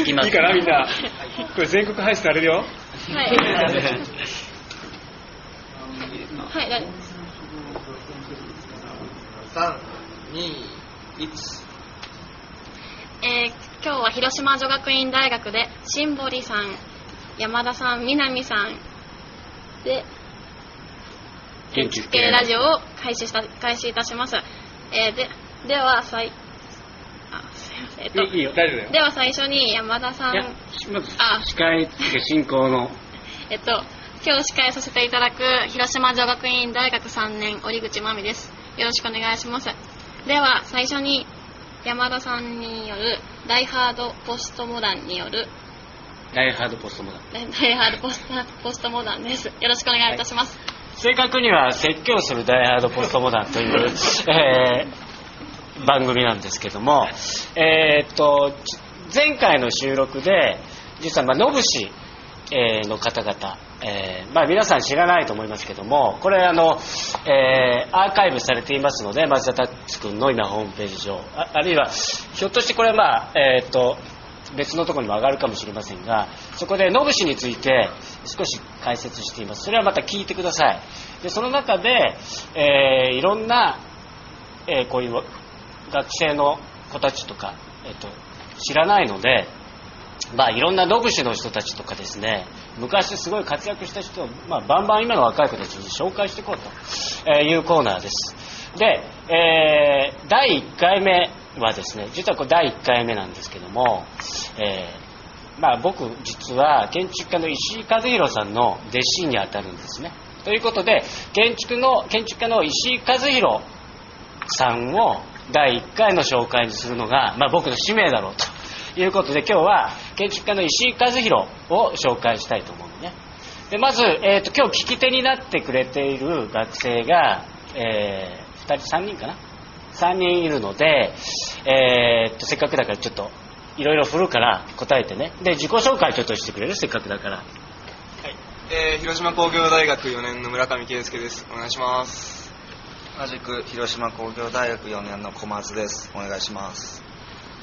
いきますいいかなみんな。これ全国配信されるよ。はい。はい、大丈夫です。3、2、1。えー今日は広島女学院大学で新堀さん、山田さん、南さんで建築系ラジオを開始した開始い。たします。えーででは最えっといいいいよ大丈夫だよでは最初に山田さんいやまずあ司会進行の えっと今日司会させていただく広島女学院大学3年折口真美です。よろしくお願いします。では最初に山田さんによるダイハードポストモダンによるダイハードポストモダンダイハードポストポストモダンです。よろしくお願いいたします。正確には説教するダイハードポストモダンという、えー番組なんですけども、えーっと前回の収録で実はまあ野伏、の方々、えーまあ、皆さん知らないと思いますけどもこれあの、えアーカイブされていますので松田達君の今ホームページ上ああるいはひょっとしてこれはまあえっと別のとこにも上がるかもしれませんがそこで野伏について少し解説しています。それはまた聞いてください。でその中で、えいろんな、えこういう学生の子たちとか、えっと知らないので、まあ、いろんな野伏の人たちとかですね昔すごい活躍した人を、まあ、バンバン今の若い子たちに紹介していこうというコーナーです。で、えー第1回目はですね実はこれ第1回目なんですけども、えーまあ、僕実は建築家の石井和弘さんの弟子にあたるんですね。ということで建築の建築家の石井和弘さんを第1回の紹介にするのが、まあ、僕の使命だろうと。いうことで今日は建築家の石井和弘を紹介したいと思うのね。でまず、えー、と今日聞き手になってくれている学生が、え2人3人かな？3人いるので、えー、とせっかくだからちょっといろいろ振るから答えてね。で自己紹介ちょっとしてくれる？せっかくだから。えー、広島工業大学4年の村上圭介です。お願いします。同じく広島工業大学4年の小松です。お願いします。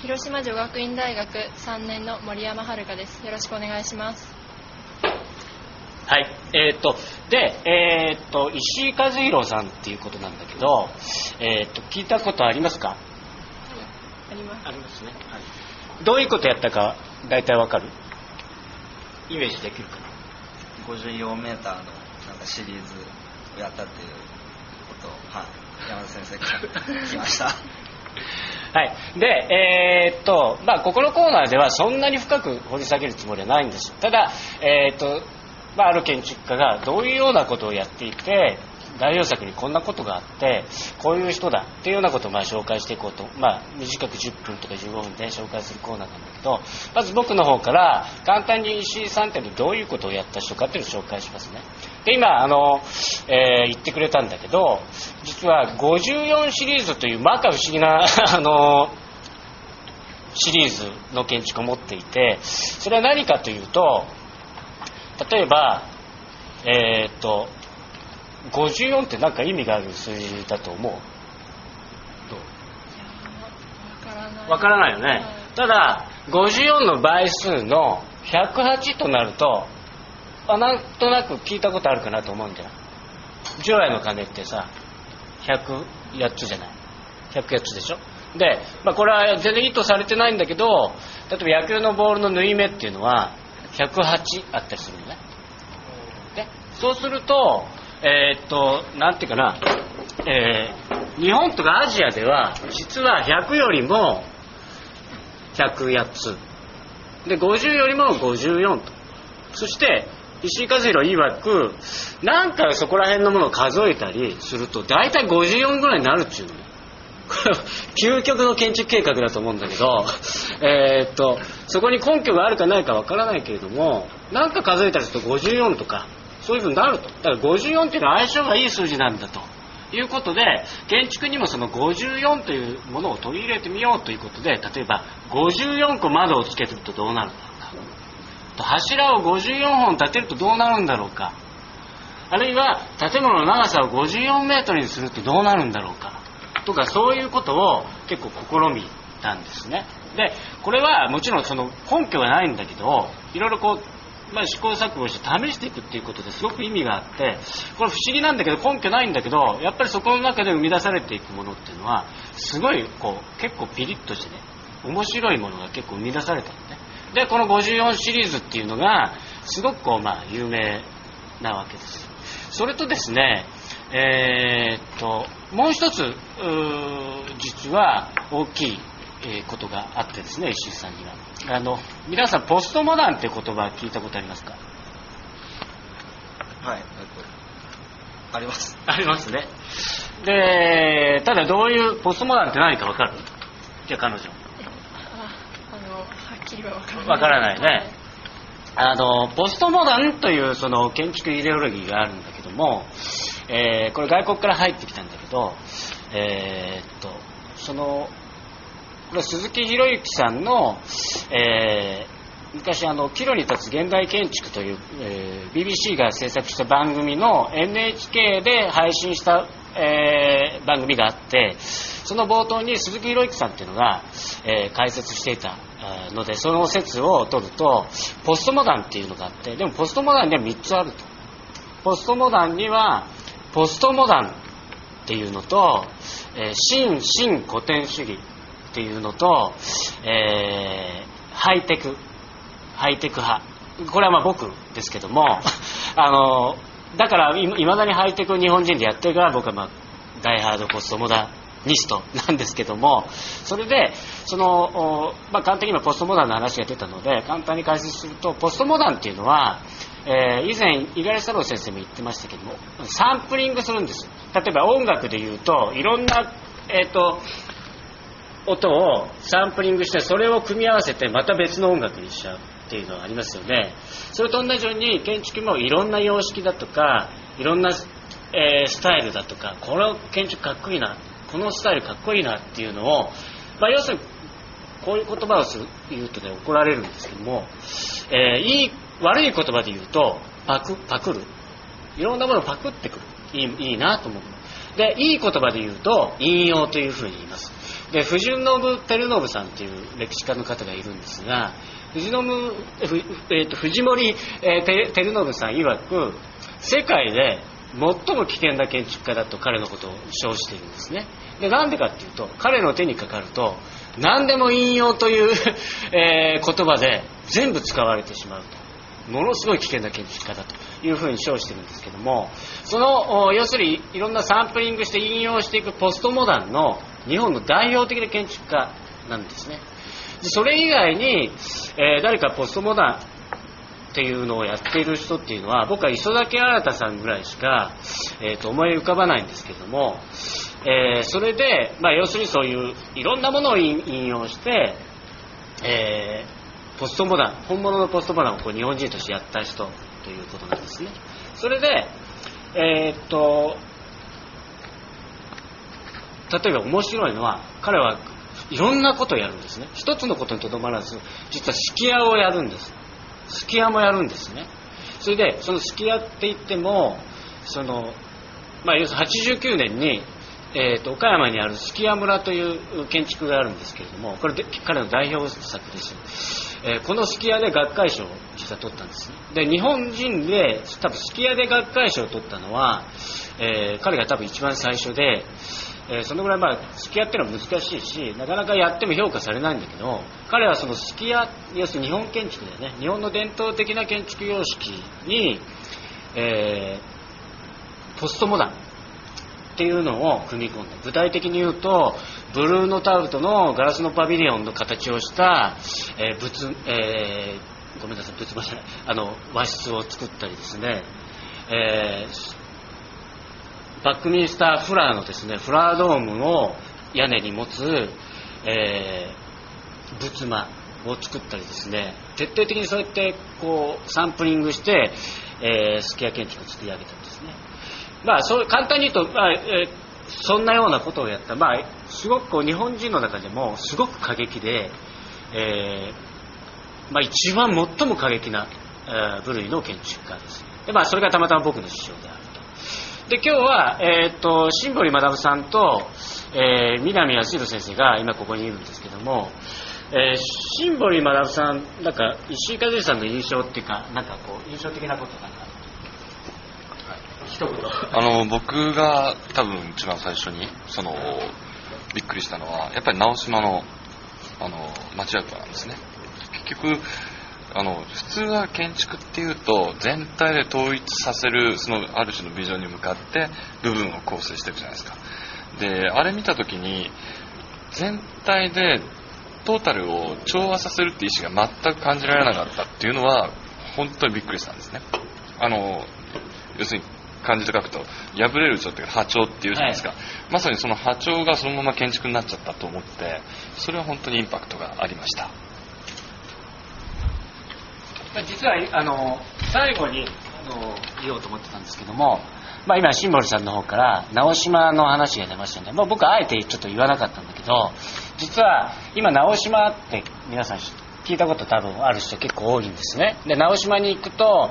広島女学院大学3年の森山遥です。よろしくお願いします。はい、えーっと、で、えーっと、石井和弘さんっていうことなんだけど、えーっと、聞いたことありますか？あります。ありますね。どういうことやったか、大体わかる？イメージできるかな。54m のなんかシリーズをやったっていう。こと、はい、山田先生から聞きました はい。で、えーっと、まあ、ここのコーナーではそんなに深く掘り下げるつもりはないんです。ただ、えーっと、まあ、ある建築家がどういうようなことをやっていて、代表作にこんなことがあって、こういう人だっていうようなことをまあ紹介していこうと、まあ、短く10分とか15分で紹介するコーナーなんだけど、まず僕の方から簡単に石井さんってどういうことをやった人かっていうのを紹介しますね。で、今、あの、えー言ってくれたんだけど、実は54シリーズという摩訶不思議な、あの、シリーズの建築を持っていて、それは何かというと、例えば、えーっと、54って何か意味がある数字だと思う？どう？わからない。わからないよね。はい。ただ、54の倍数の108となると、あなんとなく聞いたことあるかなと思うんだよ。除夜の鐘ってさ、108つじゃない？108つでしょ？で、まあ、これは全然意図されてないんだけど、例えば野球のボールの縫い目っていうのは、108あったりするのね。で、そうすると、えーっと、なんていうかな、えー日本とかアジアでは、実は100よりも108つ。で、50よりも54と。そして、石井和弘曰く、なんかそこら辺のものを数えたりすると、大体54ぐらいになるっていうの。究極の建築計画だと思うんだけど、えっと、そこに根拠があるかないかわからないけれども、なんか数えたりすると54とか、そういうふうになると。だから54っていうのは相性がいい数字なんだと。いうことで、建築にもその54というものを取り入れてみようということで、例えば54個窓をつけてるとどうなるか。と柱を54本立てるとどうなるんだろうか。あるいは建物の長さを54メートルにするとどうなるんだろうか。とかそういうことを結構試みなんですねでこれはもちろんその根拠がないんだけどいろいろこう、まあ、試行錯誤して試していくっていうことですごく意味があってこれ不思議なんだけど根拠ないんだけどやっぱりそこの中で生み出されていくものっていうのはすごいこう結構ピリッとしてね面白いものが結構生み出されたのねでこの54シリーズっていうのがすごくこうまあ有名なわけです。それとですねえーっともう一つ実は大きいえーことがあってですね石井さんには。あの皆さんポストモダンって言葉聞いたことありますか？はい、えっと、あります。ありますね。でただどういうポストモダンって何か分かる？じゃあ彼女きりは分からない。わからないね。あのポストモダンというその建築イデオロギーがあるんだけども、えーこれ外国から入ってきたんだけど、えーっとそのこれ鈴木博之さんの、えー昔あの「岐路に立つ現代建築」という、えー BBC が制作した番組の NHK で配信した、えー番組があってその冒頭に鈴木博之さんっていうのが、えー解説していた。のでその説を取るとポストモダンっていうのがあってでもポストモダンには3つあると。ポストモダンにはポストモダンっていうのと、え新新古典主義っていうのと、えーハイテクハイテク派。これはまあ僕ですけども あのだからいまだにハイテク日本人でやってるから僕はまあダイハードポストモダンニストなんですけどもそれでその、まあ、簡単に今ポストモダンの話が出たので簡単に解説するとポストモダンっていうのは、えー以前五十嵐太郎先生も言ってましたけどもサンプリングするんです例えば音楽で言うといろんな、えー、と音をサンプリングしてそれを組み合わせてまた別の音楽にしちゃうっていうのがありますよね。それと同じように建築もいろんな様式だとかいろんな、えースタイルだとかこの建築かっこいいな。このスタイルかっこいいなっていうのを、まあ、要するにこういう言葉をする言うとね怒られるんですけども、えーいい悪い言葉で言うとパクパクる。いろんなものをパクってくる。いいいいなと思う。でいい言葉で言うと引用というふうに言います。で藤信照信さんっていう歴史家の方がいるんですが藤信えーと藤森、えー照信さん曰く世界で最も危険な建築家だと彼のことを称しているんですね。でなんでかっていうと彼の手にかかると何でも引用という、え言葉で全部使われてしまうと。ものすごい危険な建築家だというふうに称してるんですけどもその要するにいろんなサンプリングして引用していくポストモダンの日本の代表的な建築家なんですね。でそれ以外に、えー誰かポストモダンっていうのをやっている人っていうのは僕は磯崎新さんぐらいしか、えーと思い浮かばないんですけども、えーそれで、まあ、要するにそういういろんなものを引用して、えーポストモダン本物のポストモダンをこう日本人としてやった人ということなんですね。それでえーっと例えば面白いのは彼はいろんなことをやるんですね。一つのことにとどまらず実はすき家をやるんです。すき家もやるんですね。それでそのすき家って言ってもそのまあ、要するに89年に、えーと岡山にあるすき家村という建築があるんですけれどもこれで彼の代表作です、えーこのすき家で学会賞を実は取ったんですね。で日本人で多分すき家で学会賞を取ったのは、えー彼が多分一番最初で、えーそのぐらいまあすき家っていうのは難しいしなかなかやっても評価されないんだけど彼はそのすき家要するに日本建築でね。日本の伝統的な建築様式に、えーポストモダンっていうのを組み込んだ。具体的に言うとブルーノタウトのガラスのパビリオンの形をした、えー仏えーごめんなさい仏間じゃないあの和室を作ったりですね、えーバックミンスターフラーのですねフラードームを屋根に持つ、えー仏間を作ったりですね徹底的にそうやってこうサンプリングして、えースキヤ建築を作り上げたんですね。まあ、そう簡単に言うと、まあえーそんなようなことをやった、まあ、すごくこう日本人の中でもすごく過激で、えーまあ、一番最も過激な、えー部類の建築家です。で、まあ、それがたまたま僕の師匠である。で今日は、えー、と新堀学さんと、えー南康弘先生が今ここにいるんですけども、えー、新堀学さんなんか石井和之さんの印象っていうかなんかこう印象的なことなんか。一言あの僕が多分一番最初にそのびっくりしたのはやっぱり直島のあの町役場なんですね。結局あの普通は建築っていうと全体で統一させるそのある種のビジョンに向かって部分を構成してるじゃないですか。であれ見た時に全体でトータルを調和させるって意思が全く感じられなかったっていうのは本当にびっくりしたんですね。あの要するに漢字で書くと破れる蝶っていうか波長っていうじゃないですか、まさにその波長がそのまま建築になっちゃったと思ってそれは本当にインパクトがありました実はあの最後にあの言おうと思ってたんですけども、まあ、今シンボルさんの方から直島の話が出ましたので、まあ、僕あえてちょっと言わなかったんだけど実は今直島って皆さん聞いたこと多分ある人結構多いんですね。で直島に行くと、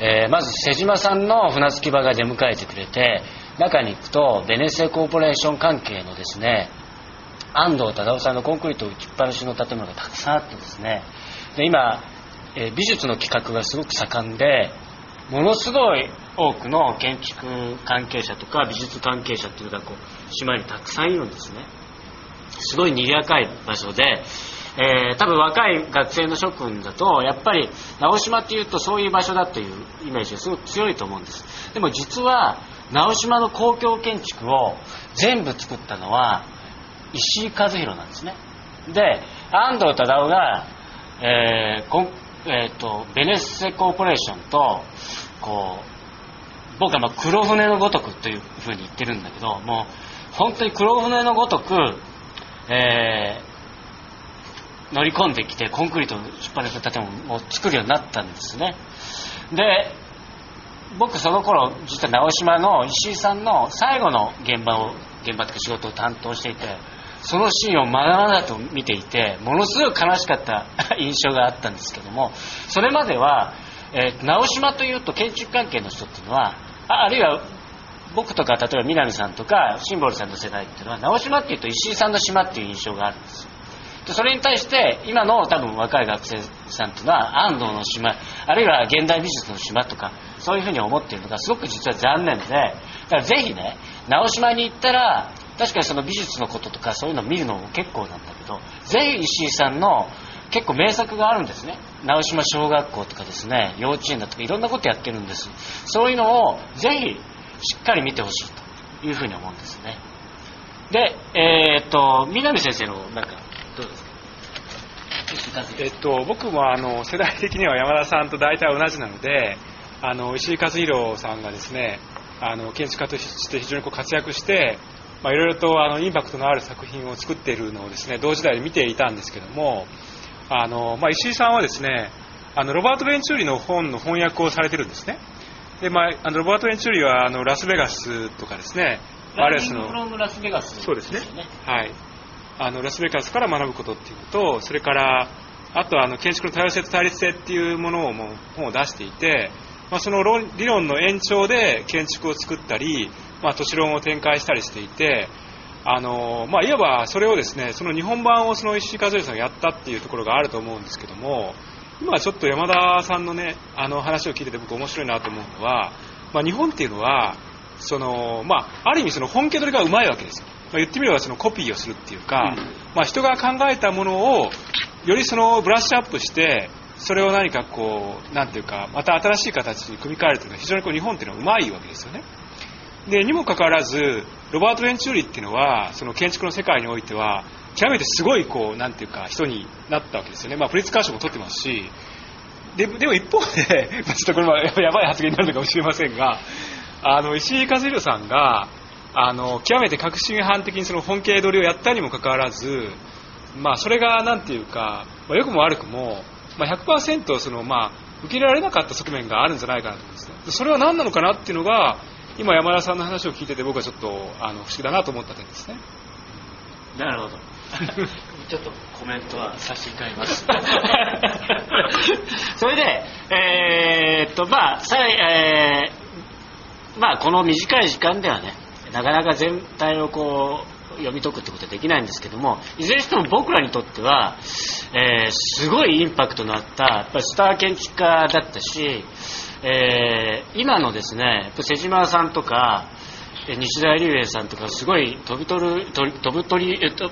えーまず瀬島さんの船着き場が出迎えてくれて中に行くとベネッセコーポレーション関係のですね安藤忠夫さんのコンクリート打ちっぱなしの建物がたくさんあってですね。で今、え美術の企画がすごく盛んでものすごい多くの建築関係者とか美術関係者っていうのがこう島にたくさんいるんですね。すごい賑やかい場所で、えー多分若い学生の諸君だとやっぱり直島っていうとそういう場所だというイメージがすごく強いと思うんです。でも実は直島の公共建築を全部作ったのは石井和弘なんですね。で安藤忠雄が、えーえーとベネッセコーポレーションとこう僕はま黒船のごとくというふうに言ってるんだけどもう本当に黒船のごとく、えー乗り込んできてコンクリートの引っ張りした建物を作るようになったんですね。で僕その頃実は直島の石井さんの最後の現場を現場というか仕事を担当していてそのシーンをまだまだと見ていてものすごい悲しかった 印象があったんですけどもそれまでは、えー直島というと建築関係の人っていうのはああるいは僕とか例えば南さんとかシンボルさんの世代っていうのは直島っていうと石井さんの島っていう印象があるんですよ。でそれに対して今の多分若い学生さんっていうのは安藤の島あるいは現代美術の島とかそういうふうに思っているのがすごく実は残念でだからぜひね直島に行ったら確かにその美術のこととかそういうのを見るのも結構なんだけどぜひ石井さんの結構名作があるんですね。直島小学校とかですね幼稚園だとかいろんなことやってるんです。そういうのをぜひしっかり見てほしいというふうに思うんですね。でえーっと南先生のなんかどうですか？えっと、僕もあの世代的には山田さんと大体同じなのであの石井和紘さんがですねあの建築家として非常にこう活躍してまあいろいろとあのインパクトのある作品を作っているのをですね同時代で見ていたんですけどもあの、まあ、石井さんはですねあのロバート・ベンチューリの本の翻訳をされてるんですね。で、まあ、あのロバート・ベンチューリはあのラスベガスとかですねあるいはそのラスベガスそうですね。はい、あのラスベガスから学ぶことっていうのとそれからあとはあの建築の多様性と対立性っていうものをもう本を出していて、まあ、その論理論の延長で建築を作ったり、まあ、都市論を展開したりしていてあの、まあ、いわばそれをですねその日本版をその石井和之さんがやったっていうところがあると思うんですけども今ちょっと山田さんのねあの話を聞いてて僕面白いなと思うのは、まあ、日本っていうのはその、まあ、ある意味その本歌取りがうまいわけですよ、まあ、言ってみればそのコピーをするっていうか、まあ、人が考えたものをよりそのブラッシュアップしてそれを何かこうなんていうかまた新しい形に組み替えるというのは非常にこう日本っていうのはうまいわけですよねでにもかかわらずロバート・ベンチューリっていうのはその建築の世界においては極めてすごいこうなんていうか人になったわけですよね、まあ、プリッツカー賞も取ってますし。ででも一方で まあちょっとこれはやばい発言になるのかもしれませんがあの石井和弘さんがあの極めて革新犯的にその本家取りをやったにもかかわらず、まあ、それがなんていうか、まあ、良くも悪くも、まあ、100%その、まあ、受け入れられなかった側面があるんじゃないかなと思うんですね。でそれは何なのかなっていうのが今山田さんの話を聞いてて僕はちょっとあの不思議だなと思った点ですね。なるほど。ちょっとコメントは差し控えます。それでえーっとまあさい、えーまあこの短い時間ではねなかなか全体をこう読み解くってことはできないんですけどもいずれにしても僕らにとっては、えーすごいインパクトのあったやっぱりスター建築家だったし、えー今のですねやっぱ瀬島さんとかえ西田龍英さんとかすごい飛び取る飛飛ぶ鳥えっと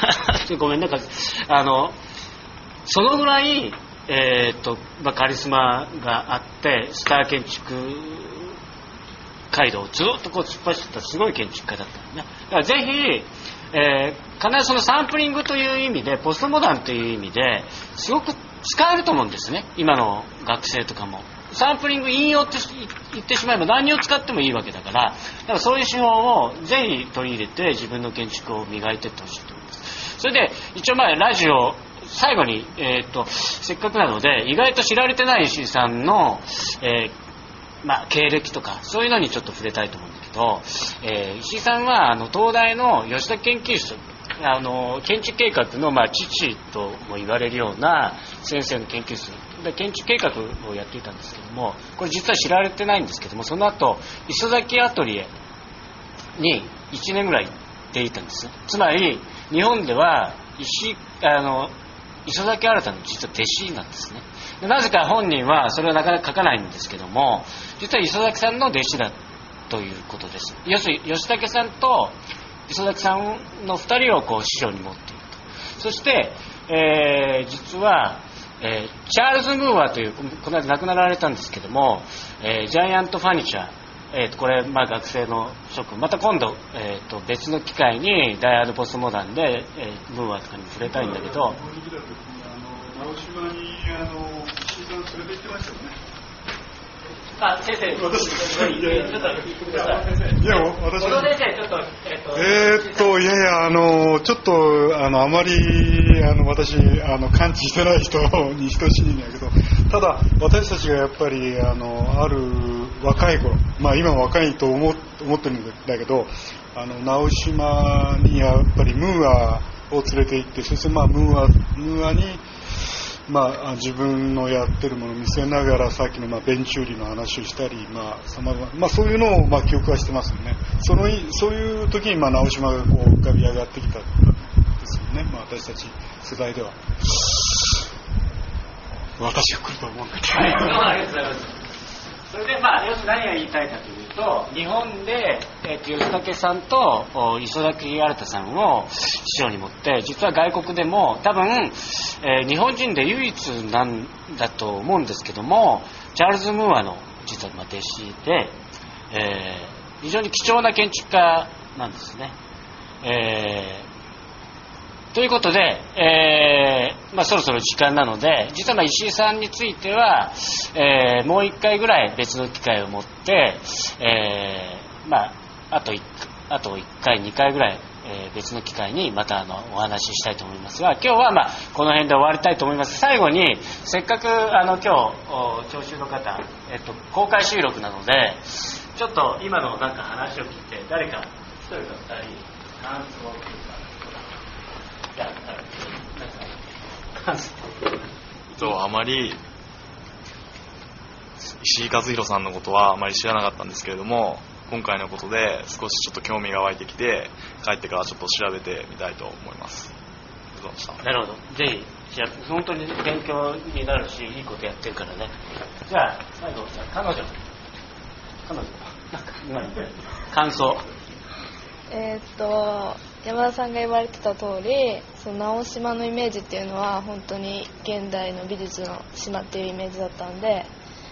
ごめんなんかあのそのぐらい、えーっとまあ、カリスマがあってスター建築街道をずっとこう突っ走ったすごい建築家だったのね。だからぜひ、えー必ずそのサンプリングという意味でポストモダンという意味ですごく使えると思うんですね。今の学生とかも。サンプリング引用って言ってしまえば何を使ってもいいわけだから。だからそういう手法をぜひ取り入れて自分の建築を磨いていってほしいと思います。それで一応まあラジオ最後に、えーっとせっかくなので意外と知られてない石井さんの、えーまあ、経歴とかそういうのにちょっと触れたいと思うんだけど、えー石井さんはあの東大の吉田研究室あの建築計画の、まあ、父とも言われるような先生の研究室。で建築計画をやっていたんですけどもこれ実は知られてないんですけどもその後磯崎アトリエに1年ぐらい行っていたんです。つまり日本では石あの磯崎新の実は弟子なんですね。なぜか本人はそれはなかなか書かないんですけども実は磯崎さんの弟子だということです。要するに吉武さんと磯崎さんの2人をこう師匠に持っていると。そして、えー実は、えーチャールズ・ムーアというこの間亡くなられたんですけども、えージャイアント・ファニチャー。えーとこれ、まあ、学生の諸君また今度、えーと別の機会にダイアード・ポストモダンで、えームーアとかに触れたいんだけど。直島にあの石井さん連れて行ってましたよね。あ先生私ちょっと言ってくださいいや私小野先生ちょっとえっ、とえーっと、いやいや、あの、ちょっと、あの、あまり、あの、私、あの、感知してない人に等しいんやけど、ただ、私たちがやっぱり、あの、ある若い頃、まあ今若いと思思ってるんだけど、あの、直島にやっぱりムーアを連れて行って、そしてまあムーア、ムーアに、まあ、自分のやってるものを見せながらさっきのまあベンチューリの話をしたり、まあ様々まあ、そういうのをまあ記憶はしてますよね。そのいそういう時にまあ直島がこう浮かび上がってきたんですよね、まあ、私たち世代では。私が来ると思うんだけど、それで、まあ、要するに何が言いたいかというと、日本で、えーと吉武さんと磯崎新さんを師匠に持って、実は外国でも多分、えー日本人で唯一なんだと思うんですけども、チャールズ・ムーアの実はま弟子で、えー非常に貴重な建築家なんですね。えということで、えーまあ、そろそろ時間なので、実はまあ石井さんについては、えーもう一回ぐらい別の機会を持って、えーまあ、あとあと1回、2回ぐらい、えー別の機会にまたあのお話ししたいと思いますが、今日はまあこの辺で終わりたいと思います。最後に、せっかくあの今日、聴衆の方、えっと、公開収録なので、ちょっと今のなんか話を聞いて、誰か一人か二人、感想というか、じゃあ、なんか感想。とあまり石井和弘さんのことはあまり知らなかったんですけれども今回のことで少しちょっと興味が湧いてきて帰ってからちょっと調べてみたいと思いますありがとうございましたなるほど。ぜひ、じゃあ本当に勉強になるし、いいことやってるからね。じゃあ、最後、じゃあ彼女。彼女。なんか、今言った感想。えーっと山田さんが言われてた通りその直島のイメージっていうのは本当に現代の美術の島っていうイメージだったんで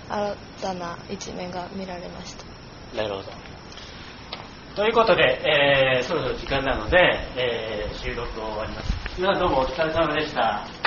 新たな一面が見られましたなるほど。ということで、えーそろそろ時間なので、えー収録を終わります。皆さんどうもお疲れ様でした。